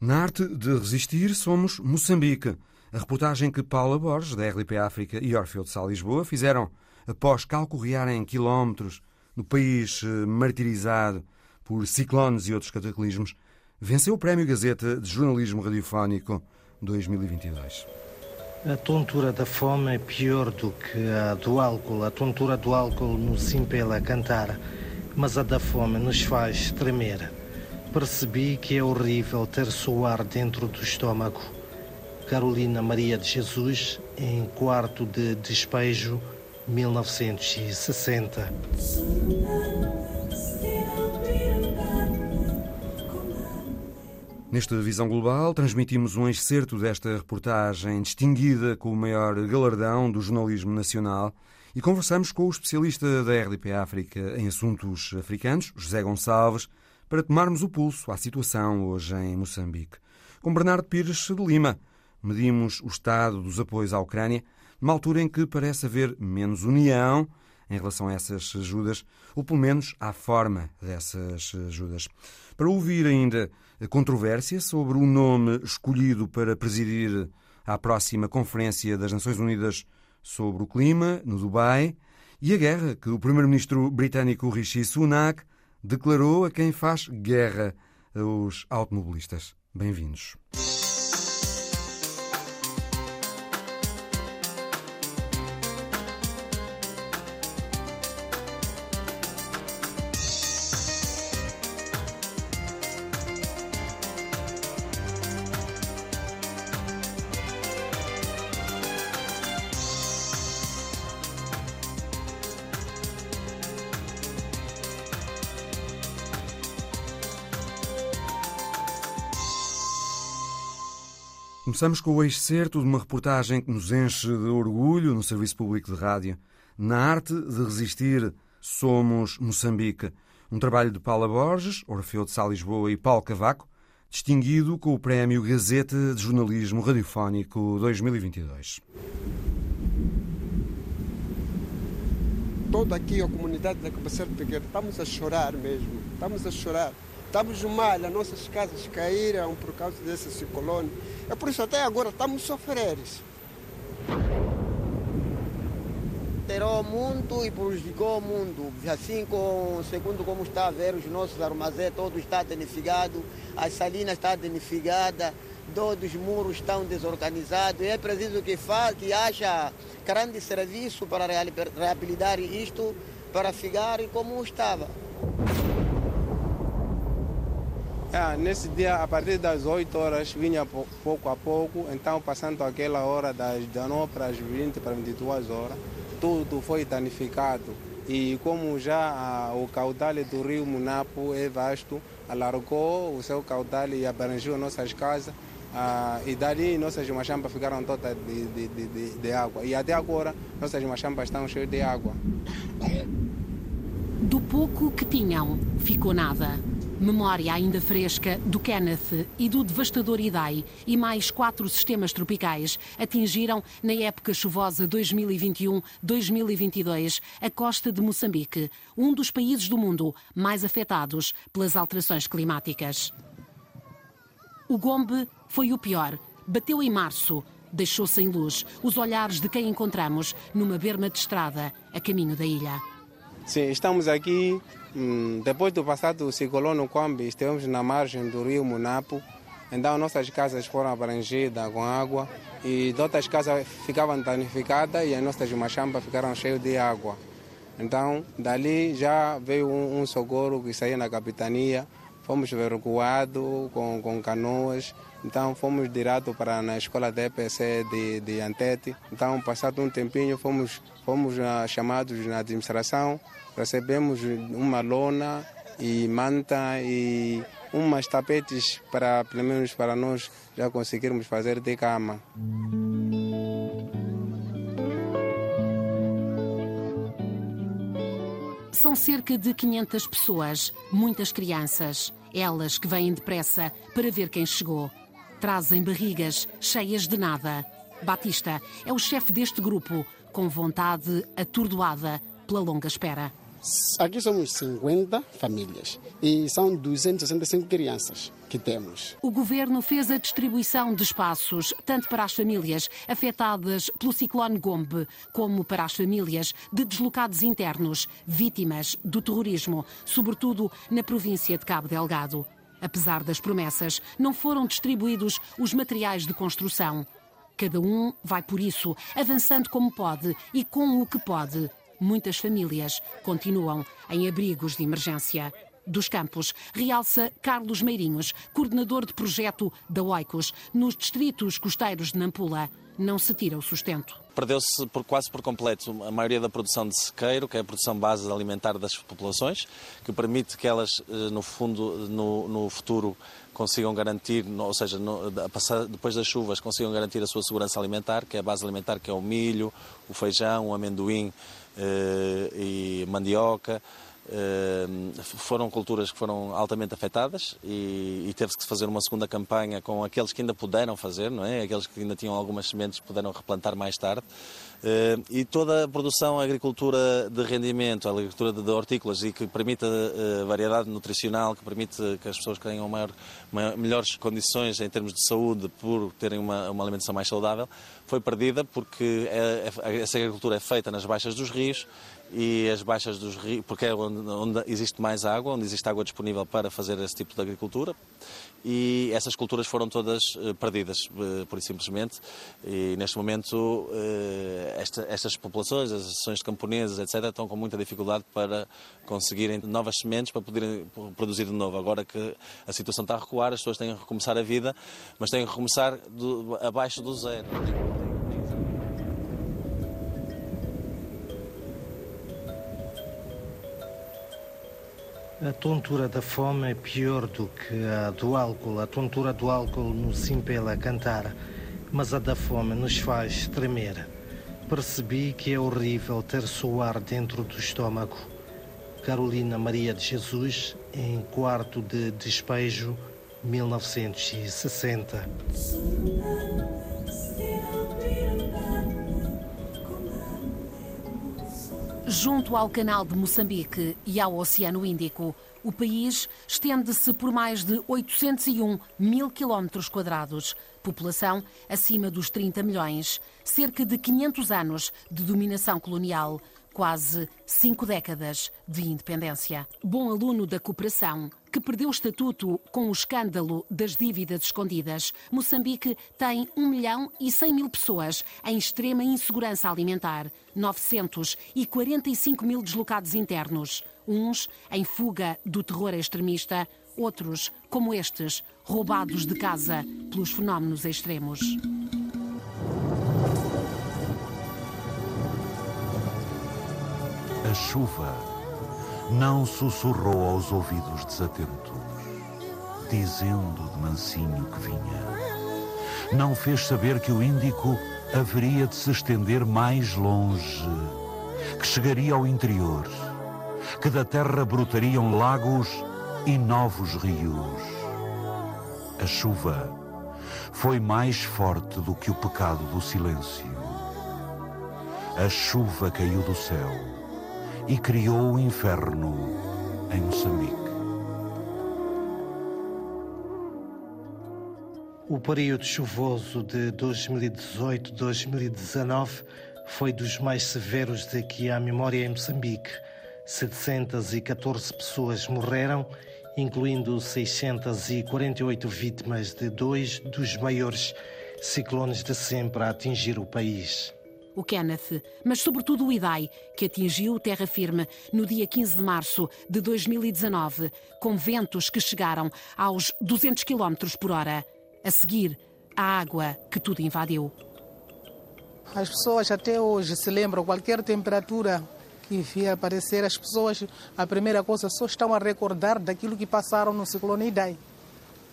Na arte de resistir, somos Moçambique. A reportagem que Paula Borges, da RDP África, e Orfeu de Sal Lisboa fizeram após calcorrearem quilómetros no país eh, martirizado por ciclones e outros cataclismos, venceu o Prémio Gazeta de Jornalismo Radiofónico 2022. A tontura da fome é pior do que a do álcool. A tontura do álcool nos impele a cantar, mas a da fome nos faz tremer. Percebi que é horrível ter suar dentro do estômago. Carolina Maria de Jesus, em quarto de despejo, 1960. Nesta visão global, transmitimos um excerto desta reportagem distinguida com o maior galardão do jornalismo nacional e conversamos com o especialista da RDP África em assuntos africanos, José Gonçalves, para tomarmos o pulso à situação hoje em Moçambique. Com Bernardo Pires de Lima, medimos o estado dos apoios à Ucrânia, numa altura em que parece haver menos união em relação a essas ajudas, ou pelo menos à forma dessas ajudas. Para ouvir ainda a controvérsia sobre o nome escolhido para presidir à próxima Conferência das Nações Unidas sobre o Clima, no Dubai, e a guerra que o primeiro-ministro britânico Rishi Sunak declarou a quem faz guerra aos automobilistas. Bem-vindos. Começamos com o excerto de uma reportagem que nos enche de orgulho no Serviço Público de Rádio. Na arte de resistir, somos Moçambique. Um trabalho de Paula Borges, Orfeu de Sá Lisboa e Paulo Cavaco, distinguido com o Prémio Gazeta de Jornalismo Radiofónico 2022. Toda aqui a comunidade da Cabaceira Pequena, estamos a chorar mesmo, estamos a chorar. Estamos mal, as nossas casas caíram por causa desse ciclone. É por isso até agora estamos sofrendo. Alterou muito e prejudicou o mundo. Assim, com, segundo como está a ver, os nossos armazéns todos estão danificados, as salinas estão danificadas, todos os muros estão desorganizados. É preciso que, que haja grande serviço para reabilitar isto, para ficar como estava. É, nesse dia, a partir das 8 horas, vinha pouco a pouco, então passando aquela hora das 19 para as 20 para 22 horas, tudo foi danificado. E como já a, o caudal do rio Munapo é vasto, alargou o seu caudal e abrangeu nossas casas, ah, e dali nossas machampas ficaram todas de, de, de, de, água. E até agora nossas machampas estão cheias de água. Do pouco que tinham, ficou nada. Memória ainda fresca do Kenneth e do devastador Idai e mais quatro sistemas tropicais atingiram, na época chuvosa 2021-2022, a costa de Moçambique, um dos países do mundo mais afetados pelas alterações climáticas. O Gombe foi o pior. Bateu em março, deixou sem luz os olhares de quem encontramos numa berma de estrada a caminho da ilha. Sim, estamos aqui depois do passado ciclone Kwambi, estivemos na margem do rio Munapo, então nossas casas foram abrangidas com água e outras casas ficavam danificadas e as nossas machambas ficaram cheias de água. Então, dali já veio um, um socorro que saía na capitania, fomos evacuados com, com canoas, então fomos direto para na escola da EPC de, de Antete. Então, passado um tempinho, fomos, fomos uh, chamados na administração recebemos uma lona e manta e umas tapetes para, pelo menos para nós, já conseguirmos fazer de cama. São cerca de 500 pessoas, muitas crianças. Elas que vêm depressa para ver quem chegou. Trazem barrigas cheias de nada. Batista é o chefe deste grupo, com vontade atordoada pela longa espera. Aqui somos 50 famílias e são 265 crianças que temos. O governo fez a distribuição de espaços, tanto para as famílias afetadas pelo ciclone Gombe, como para as famílias de deslocados internos, vítimas do terrorismo, sobretudo na província de Cabo Delgado. Apesar das promessas, não foram distribuídos os materiais de construção. Cada um vai por isso, avançando como pode e com o que pode. Muitas famílias continuam em abrigos de emergência. Dos Campos, realça Carlos Meirinhos, coordenador de projeto da Oicos, nos distritos costeiros de Nampula. Não se tira o sustento. Perdeu-se por, quase por completo a maioria da produção de sequeiro, que é a produção base alimentar das populações, que permite que elas, eh, no fundo, no, no futuro, consigam garantir, ou seja, no, depois das chuvas, consigam garantir a sua segurança alimentar, que é a base alimentar, que é o milho, o feijão, o amendoim e mandioca. Uh, foram culturas que foram altamente afetadas e, e teve-se que fazer uma segunda campanha com aqueles que ainda puderam fazer, não é? Aqueles que ainda tinham algumas sementes puderam replantar mais tarde. Uh, e toda a produção, a agricultura de rendimento, a agricultura de, hortícolas e que permite uh, variedade nutricional, que permite que as pessoas tenham maior, maior, melhores condições em termos de saúde por terem uma, uma alimentação mais saudável, foi perdida porque é, é, essa agricultura é feita nas baixas dos rios e as baixas dos rios, porque é onde, onde, existe mais água, onde existe água disponível para fazer esse tipo de agricultura. E essas culturas foram todas uh, perdidas, uh, por simplesmente. E neste momento, uh, esta, estas populações, as associações de camponeses, etc., estão com muita dificuldade para conseguirem novas sementes para poderem produzir de novo. Agora que a situação está a recuar, as pessoas têm que recomeçar a vida, mas têm que recomeçar do, abaixo do zero. A tontura da fome é pior do que a do álcool. A tontura do álcool nos impela a cantar, mas a da fome nos faz tremer. Percebi que é horrível ter suar dentro do estômago. Carolina Maria de Jesus, em quarto de despejo, 1960. Junto ao Canal de Moçambique e ao Oceano Índico, o país estende-se por mais de 801 mil quilómetros quadrados, população acima dos 30 milhões, cerca de 500 anos de dominação colonial, quase cinco décadas de independência. Bom aluno da cooperação, que perdeu o estatuto com o escândalo das dívidas escondidas, Moçambique tem 1 milhão e 100 mil pessoas em extrema insegurança alimentar, 945 mil deslocados internos, uns em fuga do terror extremista, outros, como estes, roubados de casa pelos fenómenos extremos. A chuva não sussurrou aos ouvidos desatentos, dizendo de mansinho que vinha. Não fez saber que o Índico haveria de se estender mais longe, que chegaria ao interior, que da terra brotariam lagos e novos rios. A chuva foi mais forte do que o pecado do silêncio. A chuva caiu do céu e criou o inferno em Moçambique. O período chuvoso de 2018-2019 foi dos mais severos de que há memória em Moçambique. 714 pessoas morreram, incluindo 648 vítimas de dois dos maiores ciclones de sempre a atingir o país o Kenneth, mas sobretudo o Idai, que atingiu terra firme no dia 15 de março de 2019, com ventos que chegaram aos 200 km por hora. A seguir, a água que tudo invadiu. As pessoas até hoje se lembram, qualquer temperatura que vier aparecer, as pessoas, a primeira coisa, só estão a recordar daquilo que passaram no ciclone Idai.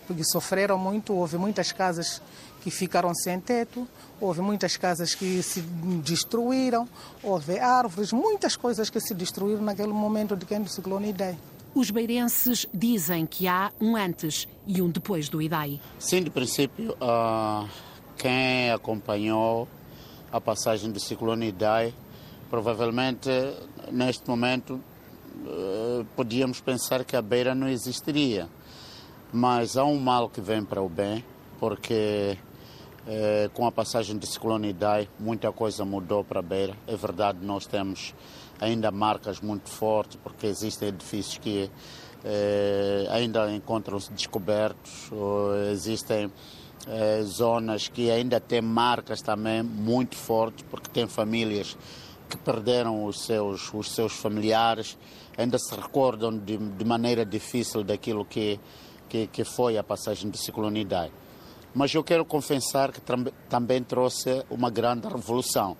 Porque sofreram muito, houve muitas casas que ficaram sem teto, houve muitas casas que se destruíram, houve árvores, muitas coisas que se destruíram naquele momento de quem do ciclone Idai. Os beirenses dizem que há um antes e um depois do Idai. Sim, de princípio, uh, quem acompanhou a passagem do ciclone Idai, provavelmente neste momento uh, podíamos pensar que a beira não existiria. Mas há um mal que vem para o bem, porque uh, com a passagem de ciclone Idai, muita coisa mudou para a beira. É verdade, nós temos ainda marcas muito fortes, porque existem edifícios que uh, ainda encontram-se descobertos, existem zonas que ainda têm marcas também muito fortes, porque tem famílias que perderam os seus, os seus familiares, ainda se recordam de, de maneira difícil daquilo que, que, que, foi a passagem do ciclone Idai. Mas eu quero confessar que também trouxe uma grande revolução.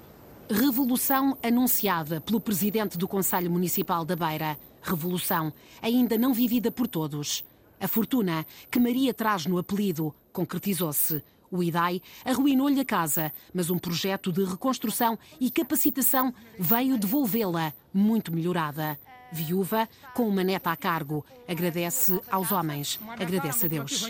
Revolução anunciada pelo presidente do Conselho Municipal da Beira. Revolução ainda não vivida por todos. A fortuna que Maria traz no apelido concretizou-se. O IDAI arruinou-lhe a casa, mas um projeto de reconstrução e capacitação veio devolvê-la muito melhorada. Viúva, com uma neta a cargo, agradece aos homens, agradece a Deus.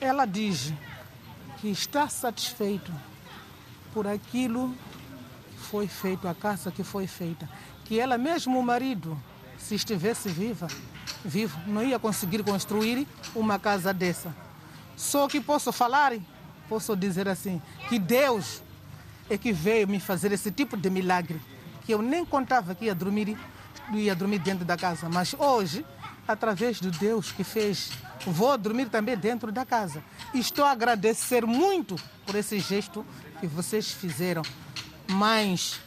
Ela diz que está satisfeito por aquilo que foi feito, a casa que foi feita. Que ela, mesmo o marido, se estivesse viva, vivo, não ia conseguir construir uma casa dessa. Só que posso falar, posso dizer assim, que Deus é que veio me fazer esse tipo de milagre, que eu nem contava que ia dormir, ia dormir dentro da casa, mas hoje, através do Deus que fez, vou dormir também dentro da casa. Estou a agradecer muito por esse gesto que vocês fizeram. Mães,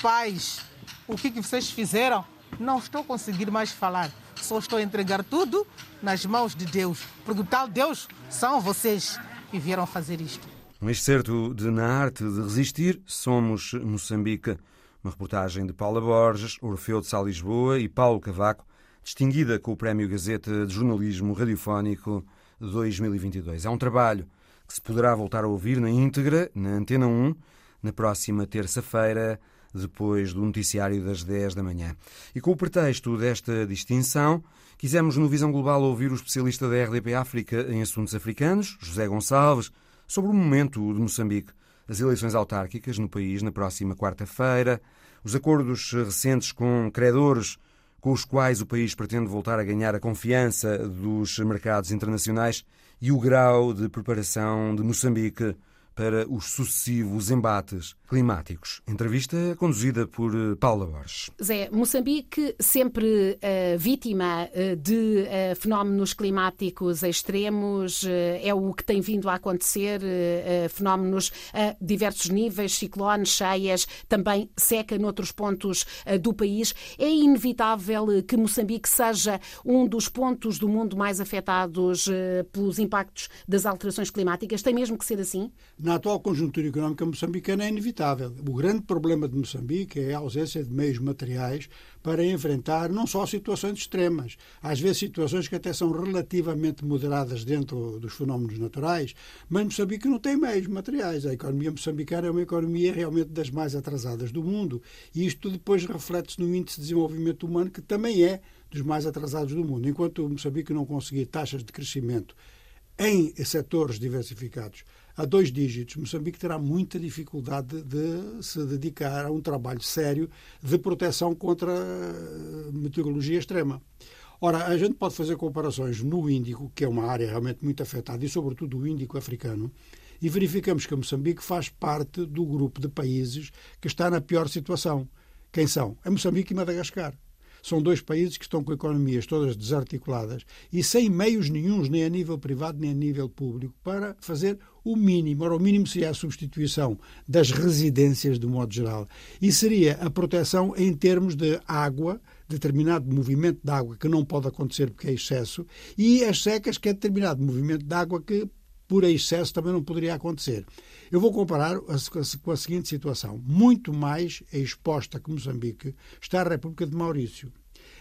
pais, o que, que vocês fizeram não estou conseguindo mais falar. Só estou a entregar tudo nas mãos de Deus. Porque tal Deus são vocês que vieram fazer isto. Um excerto de Na Arte de Resistir, Somos Moçambique. Uma reportagem de Paula Borges, Orfeu de Sá Lisboa e Paulo Cavaco, distinguida com o Prémio Gazeta de Jornalismo Radiofónico 2022. É um trabalho que se poderá voltar a ouvir na íntegra, na Antena 1, na próxima terça-feira, depois do noticiário das 10 da manhã. E com o pretexto desta distinção, quisemos no Visão Global ouvir o especialista da RDP África em assuntos africanos, José Gonçalves, sobre o momento de Moçambique, as eleições autárquicas no país na próxima quarta-feira, os acordos recentes com credores com os quais o país pretende voltar a ganhar a confiança dos mercados internacionais e o grau de preparação de Moçambique para os sucessivos embates climáticos. Entrevista conduzida por eh, Paula Borges. Zé, Moçambique sempre uh, vítima uh, de uh, fenómenos climáticos extremos, é o que tem vindo a acontecer, fenómenos a diversos níveis, ciclones, cheias, também seca noutros pontos do país. É inevitável que Moçambique seja um dos pontos do mundo mais afetados pelos impactos das alterações climáticas. Tem mesmo que ser assim? Na atual conjuntura económica moçambicana é inevitável. O grande problema de Moçambique é a ausência de meios materiais para enfrentar não só situações extremas, às vezes situações que até são relativamente moderadas dentro dos fenómenos naturais, mas Moçambique não tem meios materiais. A economia moçambicana é uma economia realmente das mais atrasadas do mundo e isto depois reflete-se no índice de desenvolvimento humano, que também é dos mais atrasados do mundo. Enquanto Moçambique não conseguir taxas de crescimento em setores diversificados a dois dígitos, Moçambique terá muita dificuldade de se dedicar a um trabalho sério de proteção contra a meteorologia extrema. Ora, a gente pode fazer comparações no Índico, que é uma área realmente muito afetada, e sobretudo o Índico africano, e verificamos que Moçambique faz parte do grupo de países que está na pior situação. Quem são? É Moçambique e Madagascar. São dois países que estão com economias todas desarticuladas e sem meios nenhums, nem a nível privado nem a nível público, para fazer o mínimo. Ora, o mínimo seria a substituição das residências, de modo geral, e seria a proteção em termos de água, determinado movimento de água que não pode acontecer porque é excesso, e as secas, que é determinado movimento de água que por excesso também não poderia acontecer. Eu vou comparar com a seguinte situação. Muito mais exposta que Moçambique está a República de Maurício.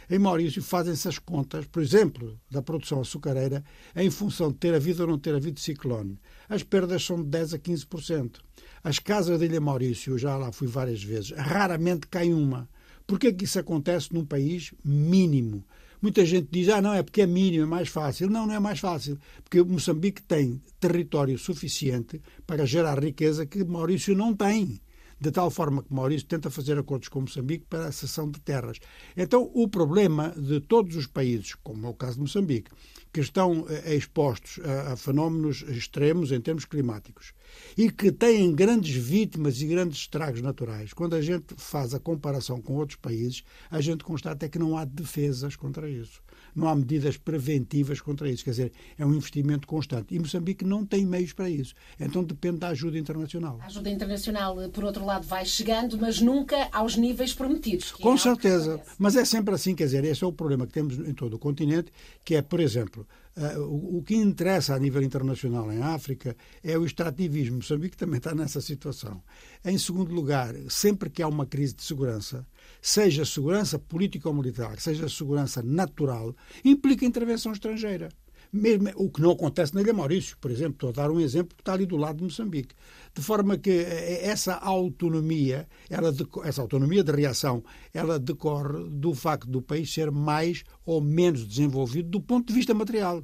Em Maurício fazem-se as contas, por exemplo, da produção açucareira, em função de ter havido ou não ter havido ciclone. As perdas são de 10 a 15%. As casas da Ilha Maurício, já lá fui várias vezes, raramente cai uma. Por que, é que isso acontece num país mínimo? Muita gente diz, ah, não, é porque é mínimo, é mais fácil. Não, não é mais fácil, porque Moçambique tem território suficiente para gerar riqueza que Maurício não tem de tal forma que Maurício tenta fazer acordos com Moçambique para a cessão de terras. Então, o problema de todos os países, como é o caso de Moçambique, que estão eh, expostos a, a fenómenos extremos em termos climáticos e que têm grandes vítimas e grandes estragos naturais, quando a gente faz a comparação com outros países, a gente constata é que não há defesas contra isso não há medidas preventivas contra isso. Quer dizer, é um investimento constante. E Moçambique não tem meios para isso. Então depende da ajuda internacional. A ajuda internacional, por outro lado, vai chegando, mas nunca aos níveis prometidos. Com é certeza. Mas é sempre assim, quer dizer, esse é o problema que temos em todo o continente, que é, por exemplo, Uh, o que interessa a nível internacional em África é o extrativismo. Moçambique também está nessa situação. Em segundo lugar, sempre que há uma crise de segurança, seja segurança política ou militar, seja segurança natural, implica intervenção estrangeira. Mesmo o que não acontece na Ilha Maurício, por exemplo, estou a dar um exemplo que está ali do lado de Moçambique. De forma que eh, essa autonomia, ela, essa autonomia de reação, ela decorre do facto do país ser mais ou menos desenvolvido do ponto de vista material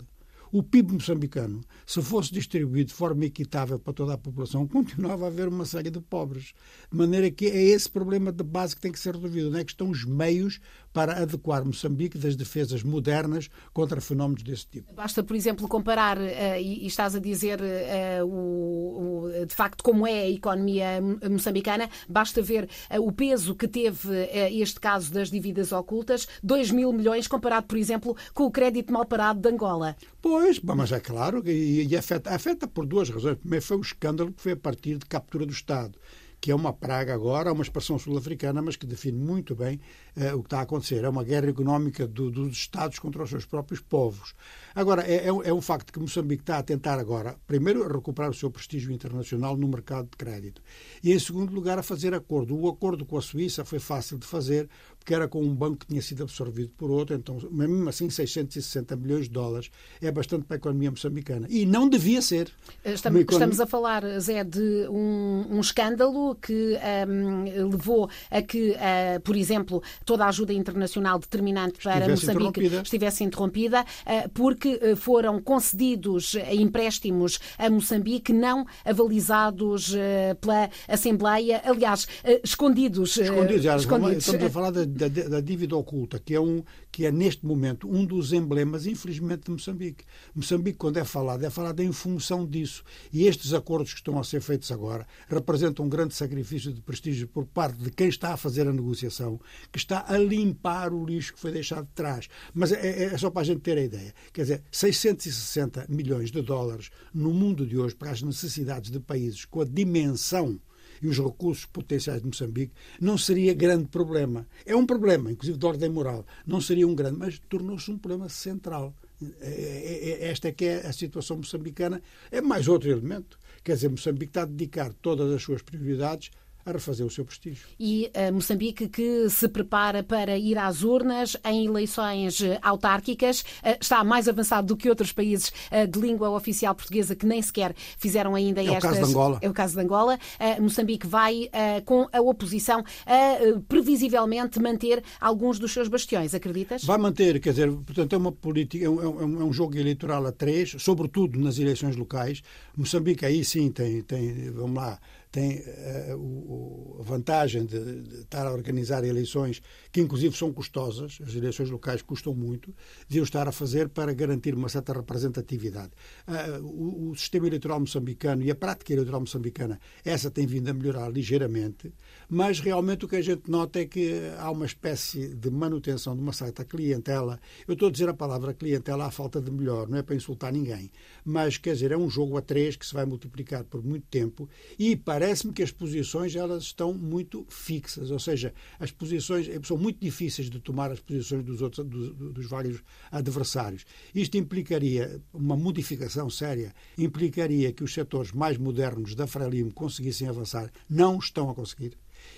o PIB moçambicano, se fosse distribuído de forma equitável para toda a população, continuava a haver uma série de pobres. De maneira que é esse problema de base que tem que ser resolvido. Onde é que estão os meios para adequar Moçambique das defesas modernas contra fenómenos desse tipo? Basta, por exemplo, comparar, uh, e, estás a dizer uh, o, o, de facto como é a economia moçambicana, basta ver uh, o peso que teve este caso das dívidas ocultas, 2 mil milhões, comparado, por exemplo, com o crédito mal parado de Angola. Pois, mas é claro, e, e afeta, afeta por duas razões. Primeiro foi o escândalo que foi a partir de captura do Estado que é uma praga agora, uma expressão sul-africana, mas que define muito bem uh, o que está a acontecer. É uma guerra económica do, dos Estados contra os seus próprios povos. Agora, é, é, é, um facto que Moçambique está a tentar agora, primeiro, recuperar o seu prestígio internacional no mercado de crédito e, em segundo lugar, a fazer acordo. O acordo com a Suíça foi fácil de fazer, porque era com um banco que tinha sido absorvido por outro, então, mesmo assim, 660 milhões de dólares é bastante para a economia moçambicana. E não devia ser. Estamos, economia... estamos a falar, Zé, de um, um escândalo que um, levou a que, uh, por exemplo, toda a ajuda internacional determinante para estivesse Moçambique interrompida. estivesse interrompida, uh, porque uh, foram concedidos empréstimos a Moçambique não avalizados pela Assembleia, aliás, escondidos. Escondidos, escondidos. estamos a falar da da, da, dívida oculta, que é, um, que é neste momento um dos emblemas, infelizmente, de Moçambique. Moçambique, quando é falado, é falado em função disso. E estes acordos que estão a ser feitos agora representam um grande sacrifício de prestígio por parte de quem está a fazer a negociação, que está a limpar o lixo que foi deixado de trás. Mas é, é, é só para a gente ter a ideia. Quer dizer, 660 milhões de dólares no mundo de hoje para as necessidades de países com a dimensão e os recursos potenciais de Moçambique, não seria grande problema. É um problema, inclusive de ordem moral, não seria um grande, mas tornou-se um problema central. É, é, é, esta é que é a situação moçambicana. É mais outro elemento. Quer dizer, Moçambique está a dedicar todas as suas prioridades a refazer o seu prestígio. E uh, Moçambique, que se prepara para ir às urnas em eleições eh, autárquicas, uh, está mais avançado do que outros países de língua oficial portuguesa que nem sequer fizeram ainda é estas. É o caso de Angola. É o caso de Angola. Moçambique vai, com a oposição, a previsivelmente manter alguns dos seus bastiões, acreditas? Vai manter, quer dizer, portanto, é uma política, é um, é um é jogo eleitoral a três, sobretudo nas eleições locais. Moçambique aí sim tem, tem vamos lá, tem uh, a vantagem de, de, estar a organizar eleições que, inclusive, são custosas, as eleições locais custam muito, de estar a fazer para garantir uma certa representatividade. Uh, o, o, sistema eleitoral moçambicano e a prática eleitoral moçambicana, essa tem vindo a melhorar ligeiramente, mas realmente o que a gente nota é que há uma espécie de manutenção de uma certa clientela. Eu estou a dizer a palavra clientela à falta de melhor, não é para insultar ninguém, mas quer dizer, é um jogo a três que se vai multiplicar por muito tempo e para parece-me que as posições elas estão muito fixas, ou seja, as posições são muito difíceis de tomar as posições dos outros dos, dos vários adversários. Isto implicaria uma modificação séria, implicaria que os setores mais modernos da Frelimo conseguissem avançar, não estão a conseguir.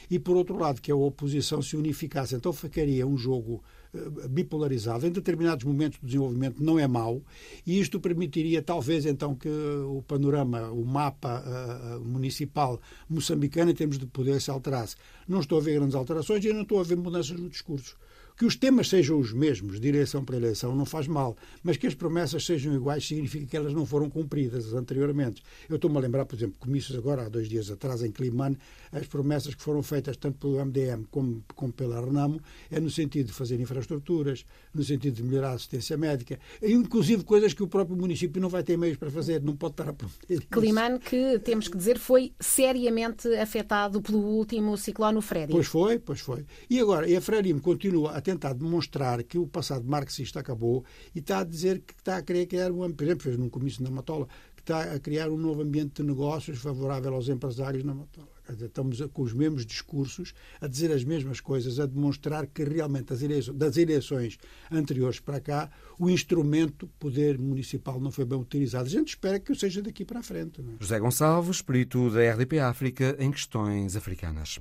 E por outro lado, que a oposição se unificasse, então ficaria um jogo bipolarizado. Em determinados momentos do desenvolvimento não é mau e isto permitiria talvez então que o panorama, o mapa uh, municipal moçambicano em termos de poder se alterasse. Não estou a ver grandes alterações e não estou a ver mudanças no discurso Que os temas sejam os mesmos, de eleição para eleição, não faz mal, mas que as promessas sejam iguais significa que elas não foram cumpridas anteriormente. Eu estou-me a lembrar, por exemplo, comícios agora, há dois dias atrás, em Climane, as promessas que foram feitas tanto pelo MDM como, como pela Renamo é no sentido de fazer infraestruturas, no sentido de melhorar a assistência médica, inclusive coisas que o próprio município não vai ter meios para fazer, não pode estar a prometer. Climane, que temos que dizer, foi seriamente afetado pelo último ciclone Freddy. Pois foi, pois foi. E agora, e a Frelimo continua a tentar demonstrar que o passado marxista acabou e está a dizer que está a querer criar, um, por exemplo, fez num comício na Matola, que está a criar um novo ambiente de negócios favorável aos empresários na Matola. Estamos com os mesmos discursos, a dizer as mesmas coisas, a demonstrar que realmente das eleições, das eleições anteriores para cá, o instrumento poder municipal não foi bem utilizado. A gente espera que o seja daqui para a frente. É? José Gonçalves, perito da RDP África em questões africanas.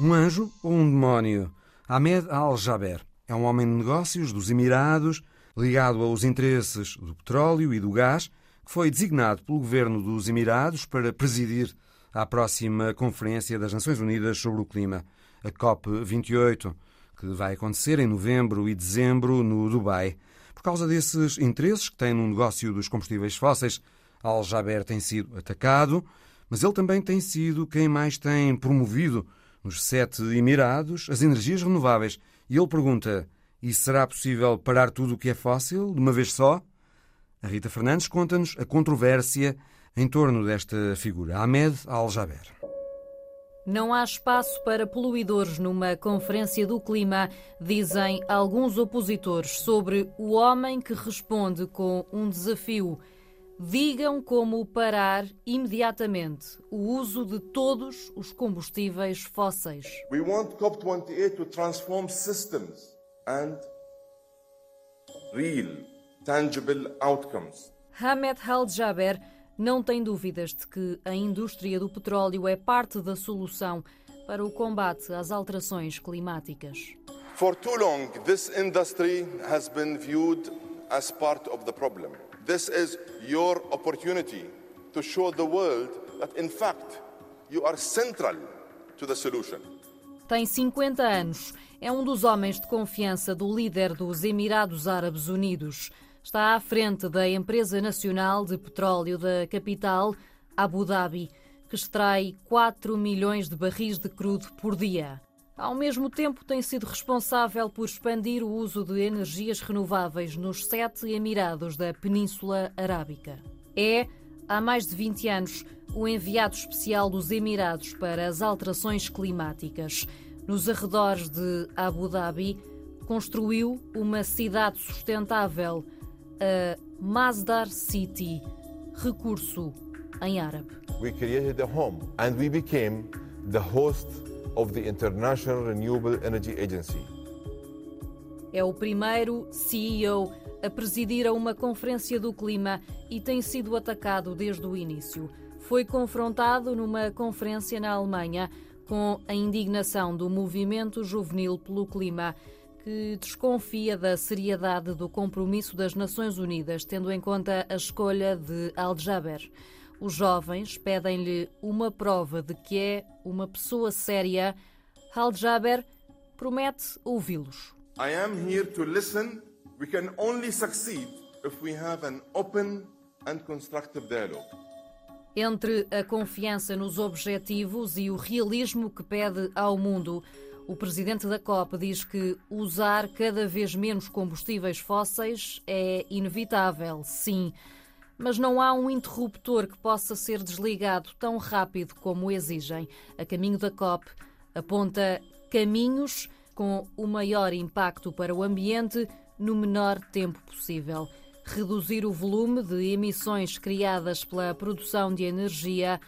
Um anjo ou um demónio? Ahmed Al-Jaber é um homem de negócios dos Emirados, ligado aos interesses do petróleo e do gás, que foi designado pelo governo dos Emirados para presidir a próxima Conferência das Nações Unidas sobre o Clima, a COP28, que vai acontecer em novembro e dezembro no Dubai. Por causa desses interesses que tem no negócio dos combustíveis fósseis, Al-Jaber tem sido atacado, mas ele também tem sido quem mais tem promovido nos sete Emirados, as energias renováveis. E ele pergunta: e será possível parar tudo o que é fóssil de uma vez só? A Rita Fernandes conta-nos a controvérsia em torno desta figura, Ahmed Al-Jaber. Não há espaço para poluidores numa conferência do clima, dizem alguns opositores sobre o homem que responde com um desafio digam como parar imediatamente o uso de todos os combustíveis fósseis. We want COP28 to transform systems and real, tangible outcomes. Hamed Al-Jaber não tem dúvidas de que a indústria do petróleo é parte da solução para o combate às alterações climáticas. For too long, this industry has been viewed as part of the problem. This is your opportunity to show the world that, in fact, you are central to the solution. Tem 50 anos. É um dos homens de confiança do líder dos Emirados Árabes Unidos. Está à frente da empresa nacional de petróleo da capital, Abu Dhabi, que extrai 4 milhões de barris de crudo por dia. Ao mesmo tempo, tem sido responsável por expandir o uso de energias renováveis nos sete Emirados da Península Arábica. É, há mais de 20 anos, o enviado especial dos Emirados para as alterações climáticas. Nos arredores de Abu Dhabi, construiu uma cidade sustentável, a Masdar City, recurso em árabe. We created a home and we became the host of the International Renewable Energy Agency. É o primeiro CEO a presidir a uma conferência do clima e tem sido atacado desde o início. Foi confrontado numa conferência na Alemanha com a indignação do movimento juvenil pelo clima, que desconfia da seriedade do compromisso das Nações Unidas, tendo em conta a escolha de Al-Jaber. Os jovens pedem-lhe uma prova de que é uma pessoa séria. Al-Jaber promete ouvi-los. I am here to listen. We can only succeed if we have an open and constructive dialogue. Entre a confiança nos objetivos e o realismo que pede ao mundo, o presidente da COP diz que usar cada vez menos combustíveis fósseis é inevitável, sim mas não há um interruptor que possa ser desligado tão rápido como exigem. A caminho da COP aponta caminhos com o maior impacto para o ambiente no menor tempo possível. Reduzir o volume de emissões criadas pela produção de energia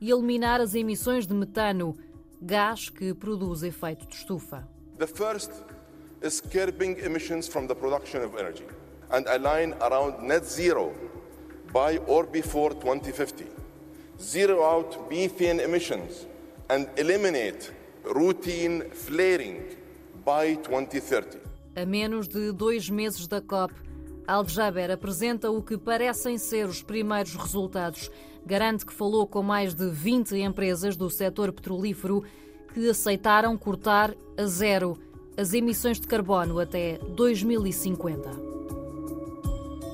e eliminar as emissões de metano, gás que produz efeito de estufa. The first is curbing emissions from the production of energy and align around net zero by or before 2050, zero out methane emissions, and eliminate routine flaring by 2030. A menos de dois meses da COP, Al-Jaber apresenta o que parecem ser os primeiros resultados. Garante que falou com mais de 20 empresas do setor petrolífero que aceitaram cortar a zero as emissões de carbono até 2050.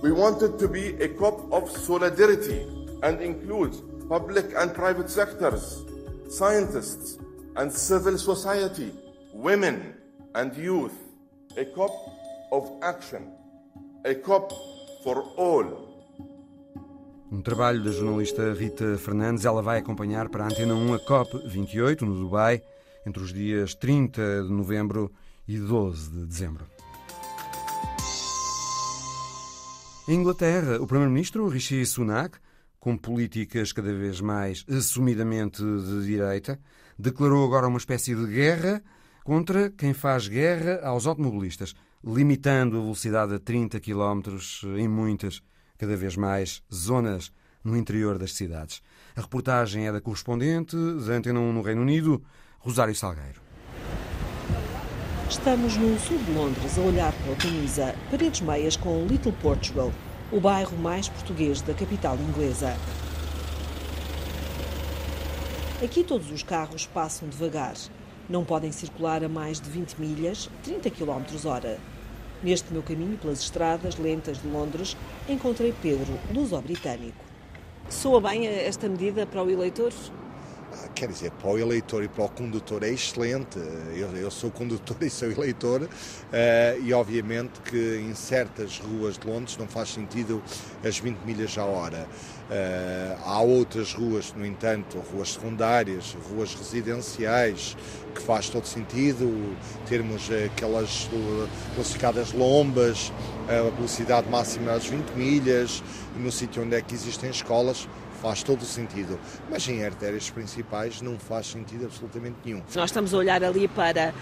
We wanted to be a COP of solidarity and include public and private sectors, scientists and civil society, women and youth, a COP of action, a COP for all. Um trabalho da jornalista Rita Fernandes. Ela vai acompanhar para a Antena 1 a COP28 no Dubai entre os dias 30 de novembro e 12 de dezembro. Em Inglaterra, o primeiro-ministro Rishi Sunak, com políticas cada vez mais assumidamente de direita, declarou agora uma espécie de guerra contra quem faz guerra aos automobilistas, limitando a velocidade a 30 km em muitas, cada vez mais, zonas no interior das cidades. A reportagem é da correspondente da Antena 1 no Reino Unido, Rosário Salgueiro. Estamos no sul de Londres a olhar pela camisa paredes meias com Little Portugal, o bairro mais português da capital inglesa. Aqui todos os carros passam devagar. Não podem circular a mais de 20 milhas, 30 km hora. Neste meu caminho pelas estradas lentas de Londres, encontrei Pedro, luso-britânico. Soa bem esta medida para o eleitor? Quer dizer, para o eleitor e para o condutor é excelente. Eu, eu sou condutor e sou eleitor, uh, e obviamente que em certas ruas de Londres não faz sentido as 20 milhas à hora. Uh, há outras ruas, no entanto, ruas secundárias, ruas residenciais, que faz todo sentido termos aquelas classificadas lombas, a velocidade máxima às 20 milhas, no sítio onde é que existem escolas, faz todo o sentido. Mas em artérias principais não faz sentido absolutamente nenhum. Nós estamos a olhar ali para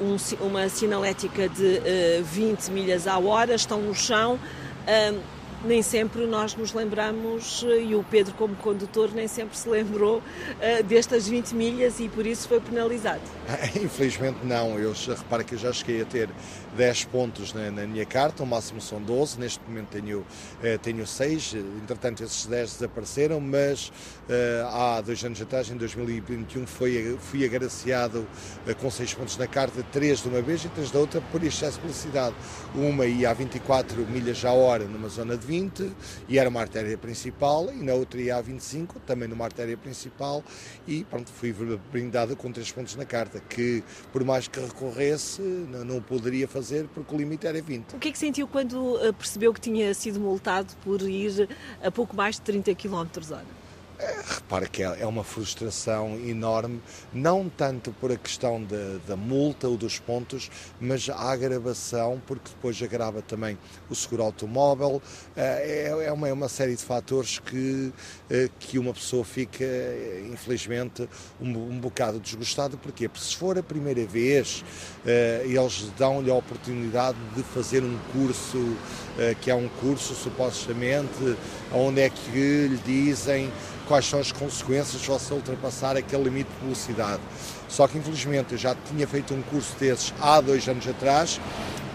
uh, um, uma sinalética de uh, eh, 20 milhas à hora, estão no chão. Uh, nem sempre nós nos lembramos, eh, e o Pedro, como condutor, nem sempre se lembrou uh, destas 20 milhas e por isso foi penalizado. Infelizmente não, eu repara que eu já cheguei a ter 10 pontos na, na, minha carta, o máximo são 12, neste momento tenho, uh, tenho 6, entretanto esses 10 desapareceram, mas há dois anos atrás, em 2021, foi, fui agraciado com 6 pontos na carta, 3 de uma vez e 3 da outra por excesso de velocidade. Uma ia a 24 milhas à hora numa zona de 20, 20 e era uma artéria principal, e na outra ia a 25, também numa artéria principal, e pronto, fui brindado com três pontos na carta, que por mais que recorresse, não, não poderia fazer porque o limite era 20. O que é que sentiu quando eh, percebeu que tinha sido multado por ir a pouco mais de 30 km hora? Repara que é, é uma frustração enorme, não tanto por a questão da, da multa ou dos pontos, mas a agravação, porque depois agrava também o seguro automóvel, é, é, uma, é uma série de fatores que, que uma pessoa fica, infelizmente, um, um bocado desgostado. Porquê? Porque se for a primeira vez, eles dão-lhe a oportunidade de fazer um curso, que é um curso supostamente, onde é que lhe dizem quais são as consequências se você ultrapassar aquele limite de velocidade. Só que infelizmente eu já tinha feito um curso desses há dois anos atrás,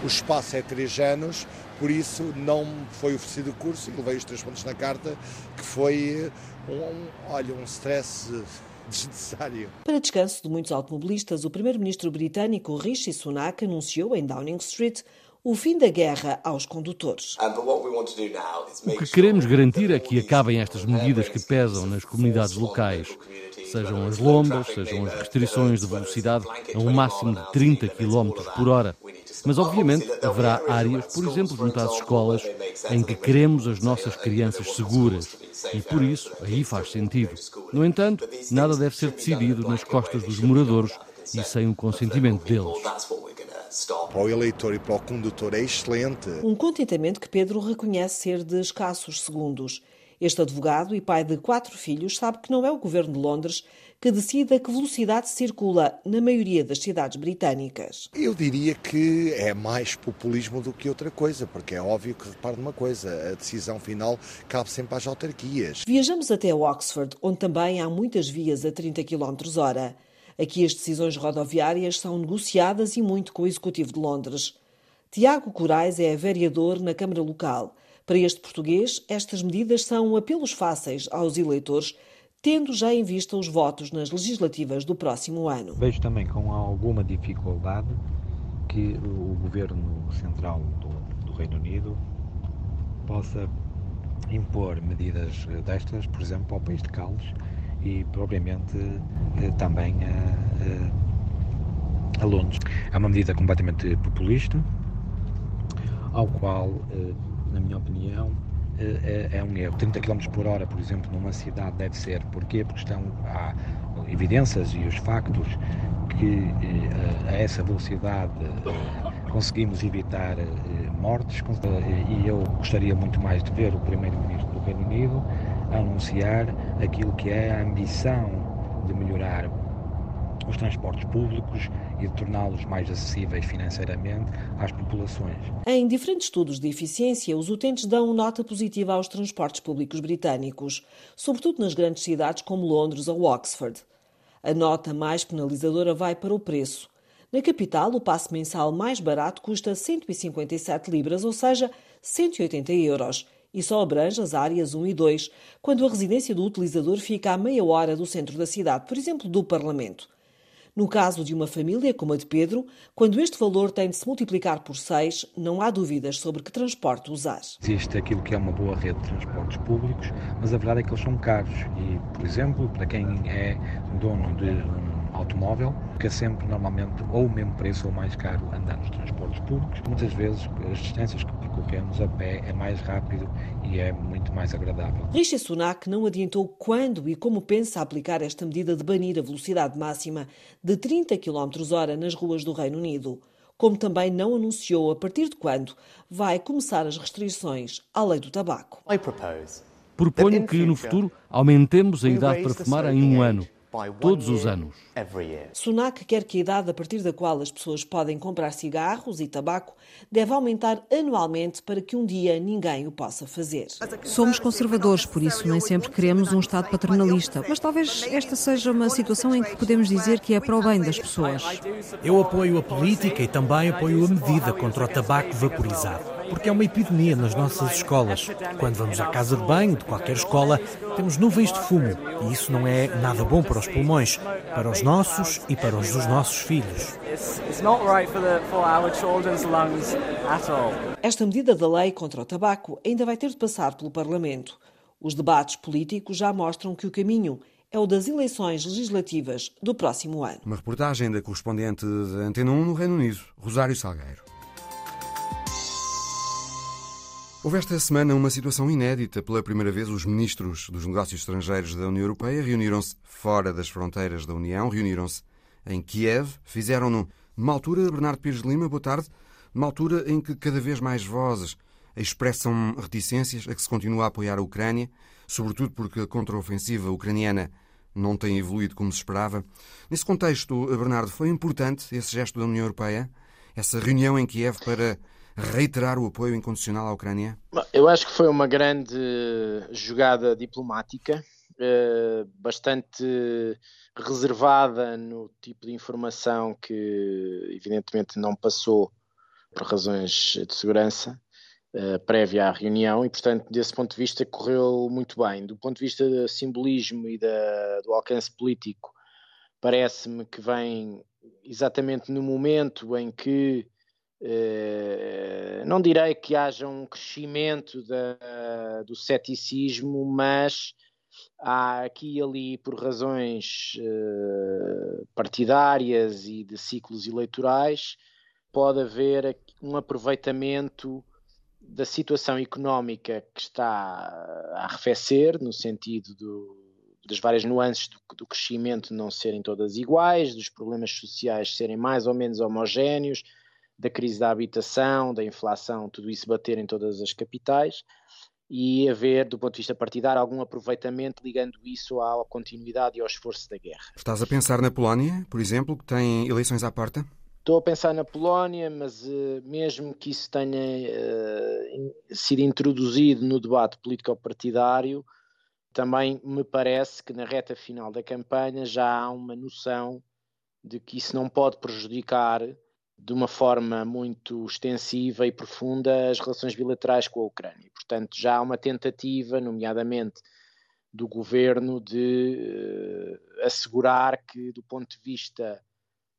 o espaço é três anos, por isso não foi oferecido o curso e levei os três pontos na carta, que foi um, um olha, um stress desnecessário. Para descanso de muitos automobilistas, o primeiro-ministro britânico Rishi Sunak anunciou em Downing Street o fim da guerra aos condutores. O que queremos garantir é que acabem estas medidas que pesam nas comunidades locais, sejam as lombas, sejam as restrições de velocidade a um máximo de 30 km por hora. Mas, obviamente, haverá áreas, por exemplo, junto às escolas, em que queremos as nossas crianças seguras e, por isso, aí faz sentido. No entanto, nada deve ser decidido nas costas dos moradores e sem o consentimento deles. Para o eleitor e para o condutor é excelente. Um contentamento que Pedro reconhece ser de escassos segundos. Este advogado e pai de quatro filhos sabe que não é o governo de Londres que decide a que velocidade circula na maioria das cidades britânicas. Eu diria que é mais populismo do que outra coisa, porque é óbvio que, repare numa coisa, a decisão final cabe sempre às autarquias. Viajamos até Oxford, onde também há muitas vias a 30 km hora. Aqui as decisões rodoviárias são negociadas e muito com o Executivo de Londres. Tiago Corais é vereador na Câmara Local. Para este português, estas medidas são apelos fáceis aos eleitores tendo já em vista os votos nas legislativas do próximo ano. Vejo também com alguma dificuldade que o governo central do, do Reino Unido possa impor medidas destas, por exemplo, ao país de Gales e propriamente eh, também a, a, Londres. É uma medida completamente populista, ao qual, eh, na minha opinião, eh, é, é um erro. 30 km por hora, por exemplo, numa cidade deve ser. Porquê? Porque estão, há evidências e os factos que a essa velocidade conseguimos evitar mortes e eu gostaria muito mais de ver o Primeiro-Ministro do Reino Unido anunciar aquilo que é a ambição de melhorar os transportes públicos e de torná-los mais acessíveis financeiramente às populações. Em diferentes estudos de eficiência, os utentes dão nota positiva aos transportes públicos britânicos, sobretudo nas grandes cidades como Londres ou Oxford. A nota mais penalizadora vai para o preço. Na capital, o passe mensal mais barato custa 157 libras, ou seja, 180 euros, e só abrange as áreas 1 e 2, quando a residência do utilizador fica a meia hora do centro da cidade, por exemplo, do Parlamento. No caso de uma família como a de Pedro, quando este valor tem de se multiplicar por 6, não há dúvidas sobre que transporte usar. Existe aquilo que é uma boa rede de transportes públicos, mas a verdade é que eles são caros e, por exemplo, para quem é dono de automóvel, que é sempre normalmente ou o mesmo preço ou mais caro andar nos transportes públicos. Muitas vezes as distâncias que percorremos a pé é mais rápido e é muito mais agradável. Rishi Sunak não adiantou quando e como pensa aplicar esta medida de banir a velocidade máxima de 30 km hora nas ruas do Reino Unido como também não anunciou a partir de quando vai começar as restrições à lei do tabaco. Proponho que no futuro aumentemos a idade para fumar em um ano todos os anos. Sunak quer que a idade a partir da qual as pessoas podem comprar cigarros e tabaco deve aumentar anualmente para que um dia ninguém o possa fazer. Somos conservadores, por isso nem sempre queremos um Estado paternalista, mas talvez esta seja uma situação em que podemos dizer que é para o bem das pessoas. Eu apoio a política e também apoio a medida contra o tabaco vaporizado porque é uma epidemia nas nossas escolas. Quando vamos à casa de banho de qualquer escola, temos nuvens de fumo e isso não é nada bom para os pulmões, para os nossos e para os dos nossos filhos. Esta medida da lei contra o tabaco ainda vai ter de passar pelo Parlamento. Os debates políticos já mostram que o caminho é o das eleições legislativas do próximo ano. Uma reportagem da correspondente da Antena 1 no Reino Unido, Rosário Salgueiro. Houve esta semana uma situação inédita. Pela primeira vez, os ministros dos negócios estrangeiros da União Europeia reuniram-se fora das fronteiras da União, reuniram-se em Kiev, fizeram-no numa altura, Bernardo Pires de Lima, boa tarde, numa altura em que cada vez mais vozes expressam reticências a que se continue a apoiar a Ucrânia, sobretudo porque a contraofensiva ucraniana não tem evoluído como se esperava. Nesse contexto, Bernardo, foi importante esse gesto da União Europeia, essa reunião em Kiev para reiterar o apoio incondicional à Ucrânia? Eu acho que foi uma grande jogada diplomática, eh, bastante reservada no tipo de informação que, evidentemente, não passou por razões de segurança eh, prévia à reunião e, portanto, desse ponto de vista, correu muito bem. Do ponto de vista do simbolismo e da, do alcance político, parece-me que vem exatamente no momento em que não direi que haja um crescimento da, do ceticismo, mas há aqui e ali, por razões uh, partidárias e de ciclos eleitorais, pode haver um aproveitamento da situação económica que está a arrefecer, no sentido do, das várias nuances do, do, crescimento não serem todas iguais, dos problemas sociais serem mais ou menos homogéneos, da crise da habitação, da inflação, tudo isso bater em todas as capitais e haver, do ponto de vista partidário, algum aproveitamento ligando isso à continuidade e ao esforço da guerra. Estás a pensar na Polónia, por exemplo, que tem eleições à porta? Estou a pensar na Polónia, mas uh, mesmo que isso tenha uh, sido introduzido no debate político-partidário, também me parece que na reta final da campanha já há uma noção de que isso não pode prejudicar de uma forma muito extensiva e profunda as relações bilaterais com a Ucrânia. Portanto, já há uma tentativa, nomeadamente do governo de uh, assegurar que, do ponto de vista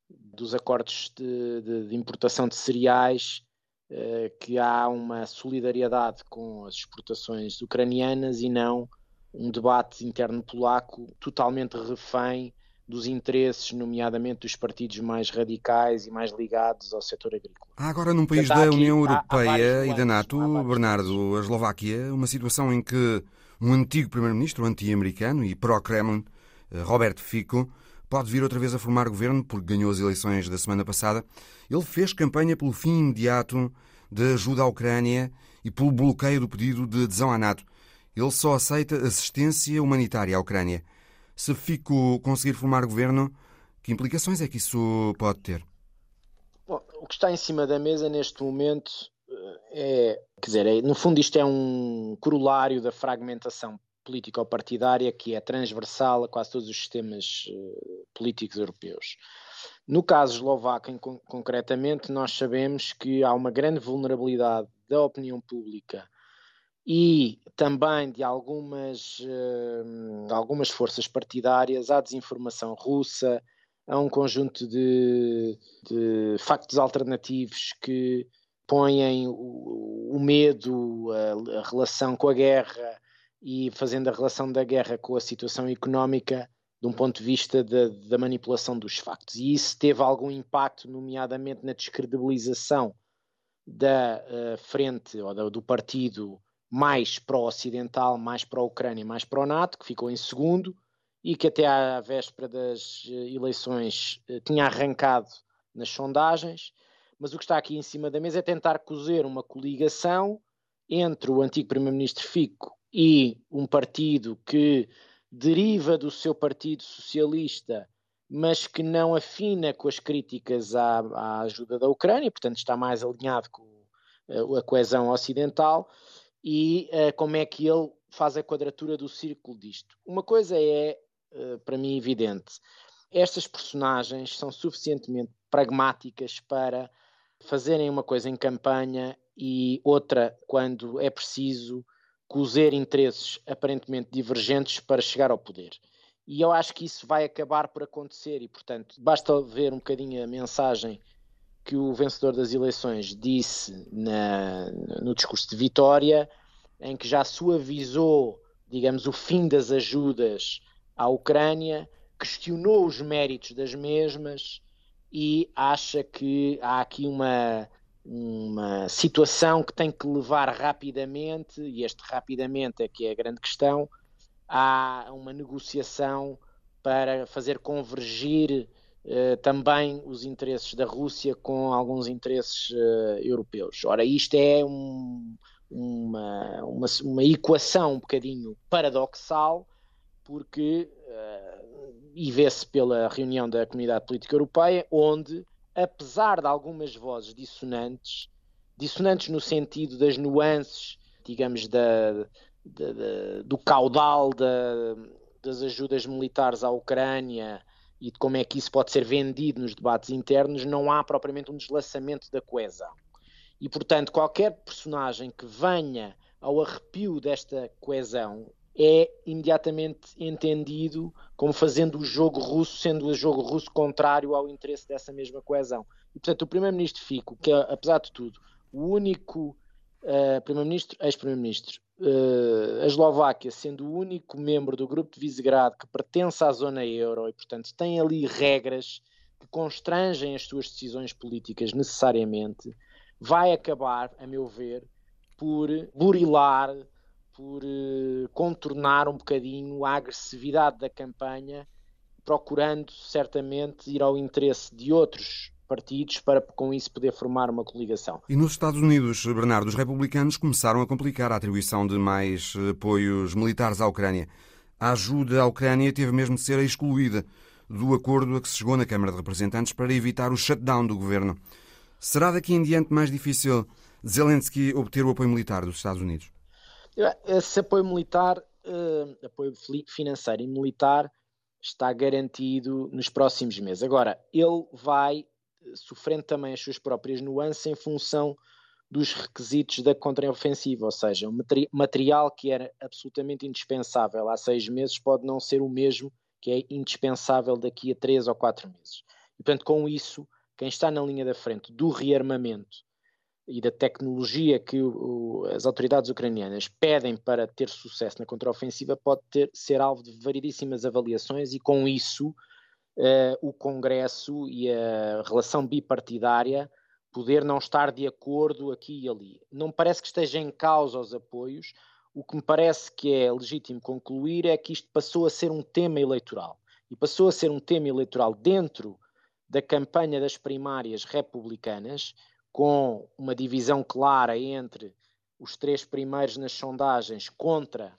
dos acordos de, de, de importação de cereais, uh, que há uma solidariedade com as exportações ucranianas e não um debate interno polaco totalmente refém dos interesses, nomeadamente dos partidos mais radicais e mais ligados ao setor agrícola. Há agora num país da União Europeia há, há e da NATO, Bernardo, a Eslováquia, uma situação em que um antigo primeiro-ministro anti-americano e pró-Kremlin, eh, Robert Fico, pode vir outra vez a formar governo porque ganhou as eleições da semana passada. Ele fez campanha pelo fim imediato da ajuda à Ucrânia e pelo bloqueio do pedido de adesão à NATO. Ele só aceita assistência humanitária à Ucrânia. Se Fico conseguir formar governo, que implicações é que isso pode ter? Bom, o que está em cima da mesa neste momento eh, é, quer dizer, é, no fundo isto é um corolário da fragmentação político-partidária que é transversal a quase todos os sistemas uh, políticos europeus. No caso eslovaco, concretamente, nós sabemos que há uma grande vulnerabilidade da opinião pública e também de algumas, uh, algumas forças partidárias à desinformação russa, a um conjunto de, de factos alternativos que põem o, o medo, a, a, relação com a guerra e fazendo a relação da guerra com a situação económica de um ponto de vista da, da manipulação dos factos. E isso teve algum impacto, nomeadamente na descredibilização da uh, frente ou da, do partido mais pró-ocidental, mais pró-Ucrânia, mais pró-NATO, que ficou em segundo e que até à véspera das eh, eleições eh, tinha arrancado nas sondagens. Mas o que está aqui em cima da mesa é tentar cozer uma coligação entre o antigo primeiro-ministro Fico e um partido que deriva do seu partido socialista, mas que não afina com as críticas à, à ajuda da Ucrânia, portanto está mais alinhado com eh, a coesão ocidental e uh, como é que ele faz a quadratura do círculo disto. Uma coisa é, uh, para mim, evidente: estas personagens são suficientemente pragmáticas para fazerem uma coisa em campanha e outra quando é preciso cozer interesses aparentemente divergentes para chegar ao poder. E eu acho que isso vai acabar por acontecer e, portanto, basta ver um bocadinho a mensagem que o vencedor das eleições disse na, no discurso de vitória, em que já suavizou, digamos, o fim das ajudas à Ucrânia, questionou os méritos das mesmas e acha que há aqui uma, uma situação que tem que levar rapidamente, e este rapidamente é que é a grande questão, a uma negociação para fazer convergir eh, também os interesses da Rússia com alguns interesses uh, europeus. Ora, isto é um, uma, uma, uma, equação um bocadinho paradoxal, porque, uh, e vê-se pela reunião da Comunidade Política Europeia, onde, apesar de algumas vozes dissonantes, dissonantes no sentido das nuances, digamos, da, da, da do caudal da, das ajudas militares à Ucrânia, e de como é que isso pode ser vendido nos debates internos, não há propriamente um deslaçamento da coesão. E, portanto, qualquer personagem que venha ao arrepio desta coesão é imediatamente entendido como fazendo o jogo russo, sendo o jogo russo contrário ao interesse dessa mesma coesão. E, portanto, o primeiro-ministro Fico, que é, apesar de tudo, o único uh, primeiro-ministro, ex-primeiro-ministro. Uh, a Eslováquia, sendo o único membro do grupo de Visegrado que pertence à zona euro e, portanto, tem ali regras que constrangem as suas decisões políticas necessariamente, vai acabar, a meu ver, por burilar, por uh, contornar um bocadinho a agressividade da campanha, procurando certamente ir ao interesse de outros partidos para com isso poder formar uma coligação. E nos Estados Unidos, Bernardo, os republicanos começaram a complicar a atribuição de mais apoios militares à Ucrânia. A ajuda à Ucrânia teve mesmo de ser excluída do acordo a que se chegou na Câmara de Representantes para evitar o shutdown do governo. Será daqui em diante mais difícil Zelensky obter o apoio militar dos Estados Unidos? Esse apoio militar, uh, apoio financeiro e militar, está garantido nos próximos meses. Agora, ele vai sofrendo também as suas próprias nuances em função dos requisitos da contraofensiva, ou seja, o material que era absolutamente indispensável há seis meses pode não ser o mesmo que é indispensável daqui a três ou quatro meses. E, portanto, com isso, quem está na linha da frente do rearmamento e da tecnologia que o, as autoridades ucranianas pedem para ter sucesso na contraofensiva pode ter, ser alvo de variedíssimas avaliações e com isso uh, o Congresso e a relação bipartidária poder não estar de acordo aqui e ali. Não me parece que esteja em causa os apoios. O que me parece que é legítimo concluir é que isto passou a ser um tema eleitoral. E passou a ser um tema eleitoral dentro da campanha das primárias republicanas, com uma divisão clara entre os três primeiros nas sondagens contra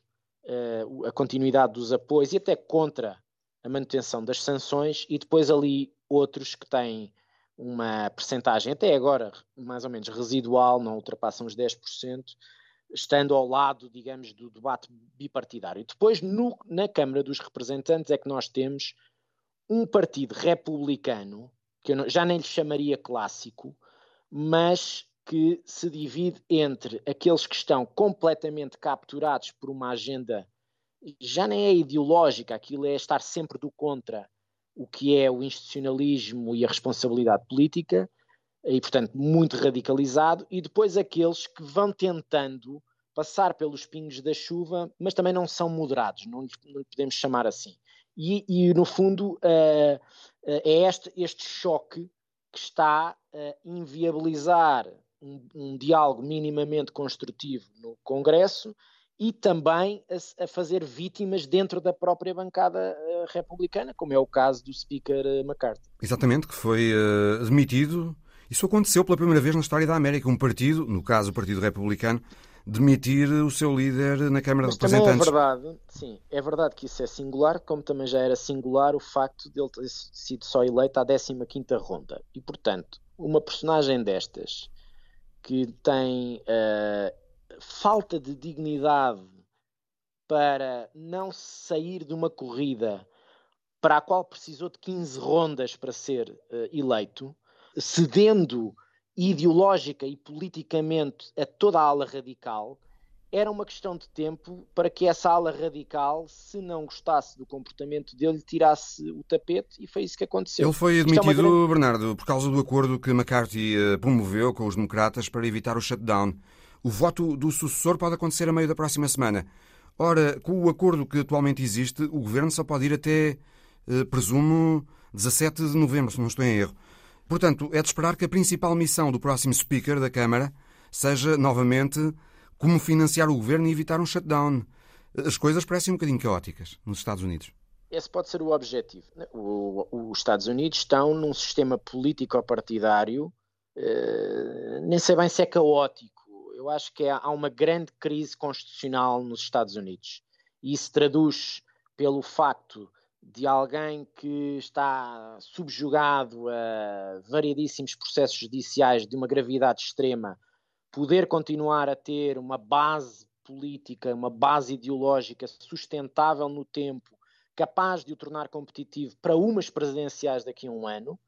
uh, a continuidade dos apoios e até contra a manutenção das sanções, e depois ali outros que têm uma percentagem até agora mais ou menos residual, não ultrapassam os 10%, estando ao lado, digamos, do debate bipartidário. Depois, no, na Câmara dos Representantes, é que nós temos um partido republicano, que eu já nem lhe chamaria clássico, mas que se divide entre aqueles que estão completamente capturados por uma agenda já nem é ideológica, aquilo é estar sempre do contra o que é o institucionalismo e a responsabilidade política, e portanto muito radicalizado, e depois aqueles que vão tentando passar pelos pingos da chuva, mas também não são moderados, não, não podemos chamar assim. E, e no fundo uh, é este, este choque que está a inviabilizar um, um diálogo minimamente construtivo no Congresso e também a, a, fazer vítimas dentro da própria bancada uh, republicana, como é o caso do Speaker uh, McCarthy. Exatamente, que foi uh, demitido. Isso aconteceu pela primeira vez na história da América. Um partido, no caso o Partido Republicano, demitir o seu líder na Câmara Mas de Representantes. Também é verdade, sim, é verdade que isso é singular, como também já era singular o facto de ele ter sido só eleito à 15ª ronda. E, portanto, uma personagem destas que tem uh, falta de dignidade para não sair de uma corrida para a qual precisou de 15 rondas para ser uh, eleito, cedendo ideológica e politicamente a toda a ala radical, era uma questão de tempo para que essa ala radical, se não gostasse do comportamento dele, tirasse o tapete e foi isso que aconteceu. Ele foi admitido, é grande... Bernardo, por causa do acordo que McCarthy eh, promoveu com os democratas para evitar o shutdown. O voto do sucessor pode acontecer a meio da próxima semana. Ora, com o acordo que atualmente existe, o governo só pode ir até, eh, presumo, 17 de novembro, se não estou em erro. Portanto, é de esperar que a principal missão do próximo Speaker da Câmara seja, novamente, como financiar o governo e evitar um shutdown. As coisas parecem um bocadinho caóticas nos Estados Unidos. Esse pode ser o objetivo. os Estados Unidos estão num sistema político-partidário, eh, nem sei bem se é caótico eu acho que é, há uma grande crise constitucional nos Estados Unidos. E isso traduz pelo facto de alguém que está subjugado a variedíssimos processos judiciais de uma gravidade extrema poder continuar a ter uma base política, uma base ideológica sustentável no tempo, capaz de o tornar competitivo para umas presidenciais daqui a um ano.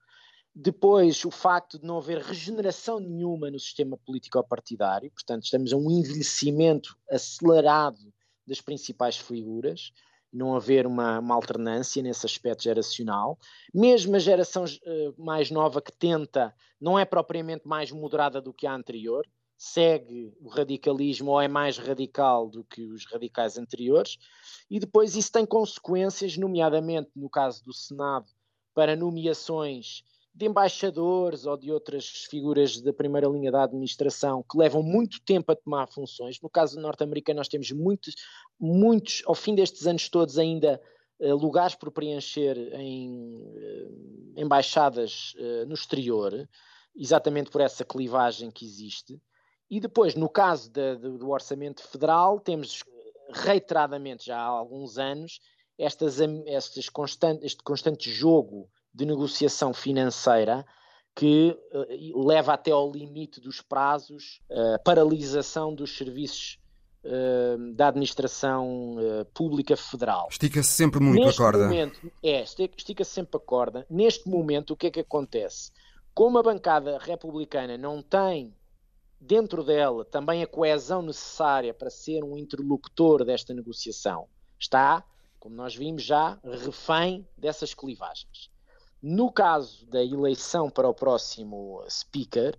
Depois, o facto de não haver regeneração nenhuma no sistema político-partidário, portanto, estamos a um envelhecimento acelerado das principais figuras, não haver uma, uma alternância nesse aspecto geracional. Mesmo a geração uh, mais nova que tenta, não é propriamente mais moderada do que a anterior, segue o radicalismo ou é mais radical do que os radicais anteriores, e depois isso tem consequências, nomeadamente no caso do Senado, para nomeações de embaixadores ou de outras figuras da primeira linha da administração que levam muito tempo a tomar funções. No caso norte-americano, nós temos muitos, muitos, ao fim destes anos todos, ainda uh, lugares por preencher em uh, embaixadas uh, no exterior, exatamente por essa clivagem que existe. E depois, no caso do orçamento federal, temos reiteradamente, já há alguns anos, estas, estas constante, este constante jogo de negociação financeira que uh, leva até ao limite dos prazos, uh, paralisação dos serviços uh, da administração pública federal. Estica-se sempre muito Neste a corda. Momento, é, estica-se sempre a corda. Neste momento, o que é que acontece? Como a bancada republicana não tem dentro dela também a coesão necessária para ser um interlocutor desta negociação, está, como nós vimos já, refém dessas clivagens. No caso da eleição para o próximo speaker,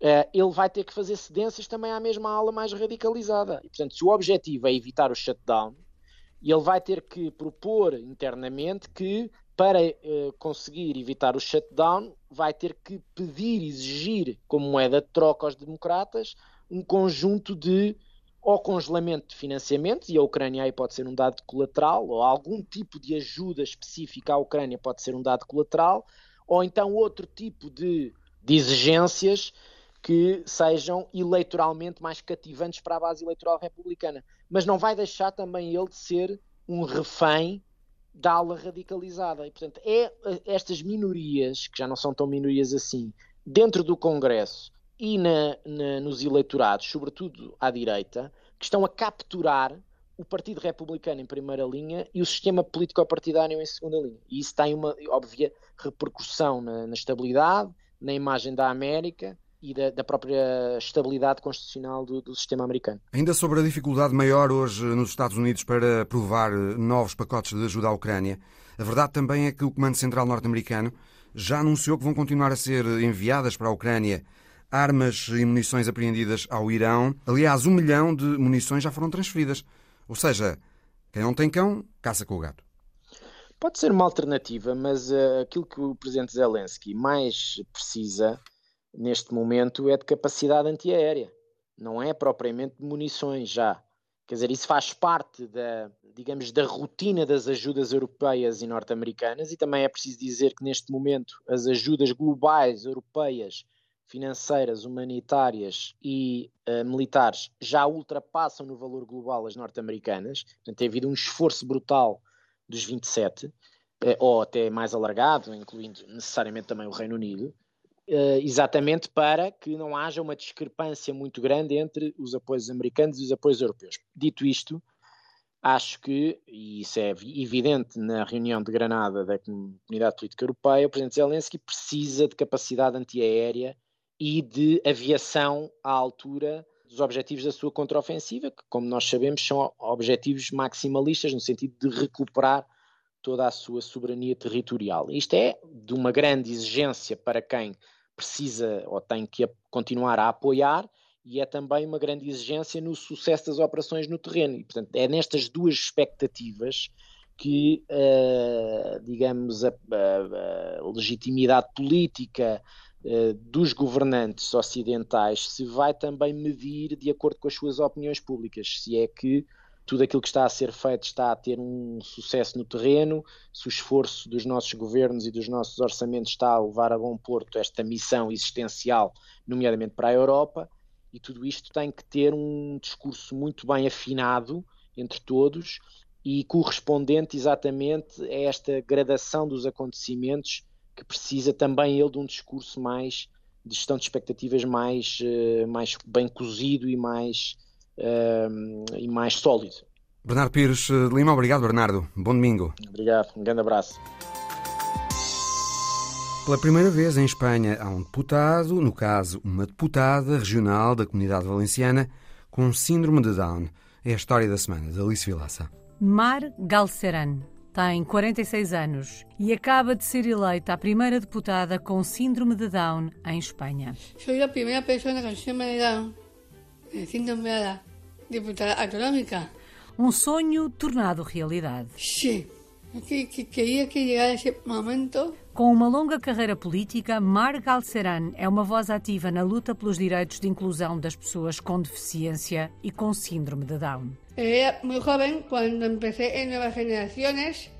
uh, ele vai ter que fazer cedências também à mesma ala mais radicalizada. E, portanto, se o objetivo é evitar o shutdown, ele vai ter que propor internamente que, para uh, conseguir evitar o shutdown, vai ter que pedir, exigir, como moeda de troca aos democratas, um conjunto de ou congelamento de financiamentos, e a Ucrânia aí pode ser um dado colateral, ou algum tipo de ajuda específica à Ucrânia pode ser um dado colateral, ou então outro tipo de, de exigências que sejam eleitoralmente mais cativantes para a base eleitoral republicana. Mas não vai deixar também ele de ser um refém da ala radicalizada. E, portanto, é estas minorias, que já não são tão minorias assim, dentro do Congresso e na, na, nos eleitorados, sobretudo à direita, que estão a capturar o Partido Republicano em primeira linha e o sistema político-partidário em segunda linha. E isso tem uma óbvia repercussão na, na estabilidade, na imagem da América e da, da própria estabilidade constitucional do, do, sistema americano. Ainda sobre a dificuldade maior hoje nos Estados Unidos para aprovar novos pacotes de ajuda à Ucrânia, a verdade também é que o Comando Central norte-americano já anunciou que vão continuar a ser enviadas para a Ucrânia armas e munições apreendidas ao Irão. Aliás, um milhão de munições já foram transferidas. Ou seja, quem não tem cão, caça com o gato. Pode ser uma alternativa, mas uh, aquilo que o presidente Zelensky mais precisa neste momento é de capacidade antiaérea, não é propriamente de munições já. Quer dizer, isso faz parte da, digamos, da rotina das ajudas europeias e norte-americanas e também é preciso dizer que neste momento as ajudas globais europeias, financeiras, humanitárias e uh, militares já ultrapassam no valor global as norte-americanas. Portanto, tem havido um esforço brutal dos 27, eh, ou até mais alargado, incluindo necessariamente também o Reino Unido. Uh, exatamente para que não haja uma discrepância muito grande entre os apoios americanos e os apoios europeus. Dito isto, acho que, e isso é evidente na reunião de Granada da Comunidade Política Europeia, o Presidente Zelensky precisa de capacidade antiaérea e de aviação à altura dos objetivos da sua contraofensiva, que, como nós sabemos, são objetivos maximalistas, no sentido de recuperar toda a sua soberania territorial. Isto é de uma grande exigência para quem precisa ou tem que continuar a apoiar e é também uma grande exigência no sucesso das operações no terreno. E, portanto, é nestas duas expectativas que, uh, digamos, a, a, a, legitimidade política dos governantes ocidentais se vai também medir de acordo com as suas opiniões públicas. Se é que tudo aquilo que está a ser feito está a ter um sucesso no terreno, se o esforço dos nossos governos e dos nossos orçamentos está a levar a bom porto esta missão existencial, nomeadamente para a Europa, e tudo isto tem que ter um discurso muito bem afinado entre todos e correspondente exatamente a esta gradação dos acontecimentos que precisa também ele de um discurso mais de gestão de expectativas mais, eh, mais bem cozido e mais uh, e mais sólido. Bernardo Pires de Lima, obrigado Bernardo. Bom domingo. Obrigado, um grande abraço. Pela primeira vez em Espanha há um deputado, no caso uma deputada regional da comunidade valenciana, com síndrome de Down. É a história da semana de Alice Vilaça. Mar Galceran tem 46 anos e acaba de ser eleita a primeira deputada com síndrome de Down em Espanha. Sou a primeira pessoa com síndrome de Down siendo nombrada diputada autonómica. Um sonho tornado realidade. Sim, que, que queria que chegasse esse momento. Com uma longa carreira política, Mar Galceran é uma voz ativa na luta pelos direitos de inclusão das pessoas com deficiência e com síndrome de Down. Era muito jovem quando comecei em novas gerações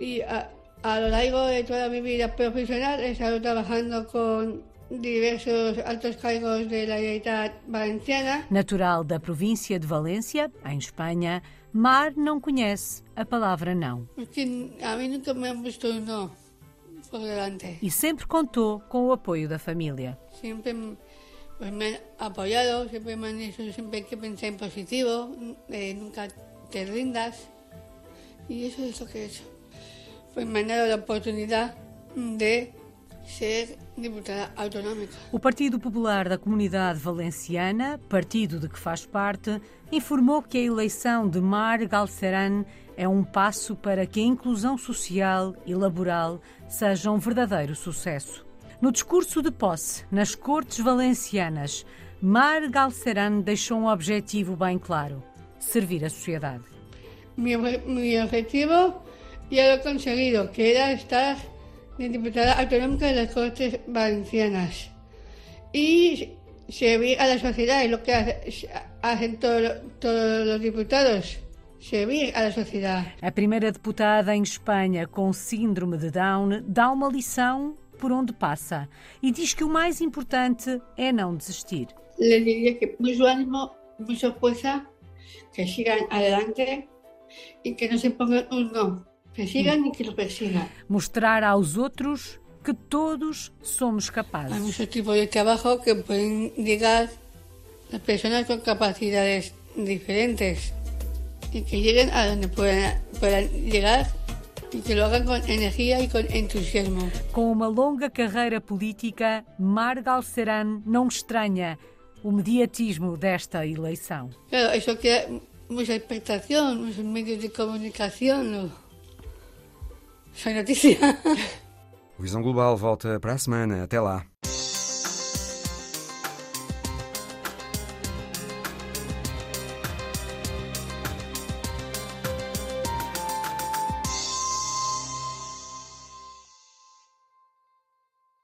e a, a lo largo de toda a minha vida profissional he estado trabalhando com diversos altos cargos da Generalitat Valenciana. Natural da província de Valência, em Espanha, Mar não conhece a palavra não. Porque a mim nunca me visto não por delante. E sempre contou com o apoio da família. Sempre pues, me han apoiado, sempre me han dicho sempre que pensar em positivo, eh, nunca te rindas. E isso é o que he hecho. Pues me han dado a oportunidade de ser diputada autonómica. O Partido Popular da Comunidade Valenciana, partido de que faz parte, informou que a eleição de Mar Galceran é um passo para que a inclusão social e laboral seja um verdadeiro sucesso. No discurso de posse nas Cortes Valencianas, Mar Galceran deixou um objetivo bem claro: servir a sociedade. Meu, meu objetivo já lo conseguido, que era estar de diputada autonómica de las Cortes Valencianas y servir a la sociedad, es lo que hacen todos, todos los diputados. Servir à sociedade. A primeira deputada em Espanha com síndrome de Down dá uma lição por onde passa e diz que o mais importante é não desistir. Le diria que muito ânimo, muita força, que sigam adelante e que não se pongan um não. Que sigam e que lo persigam. Mostrar aos outros que todos somos capazes. Há muitos tipos de trabalho que podem ligar as pessoas com capacidades diferentes e que cheguem a onde puedan, puedan llegar e que lo hagan com energia e com entusiasmo. Com uma longa carreira política, Mar Galceran não estranha o mediatismo desta eleição. Claro, isso cria muita expectação nos meios de comunicação. No... Foi notícia. O Visão Global volta para a semana. Até lá.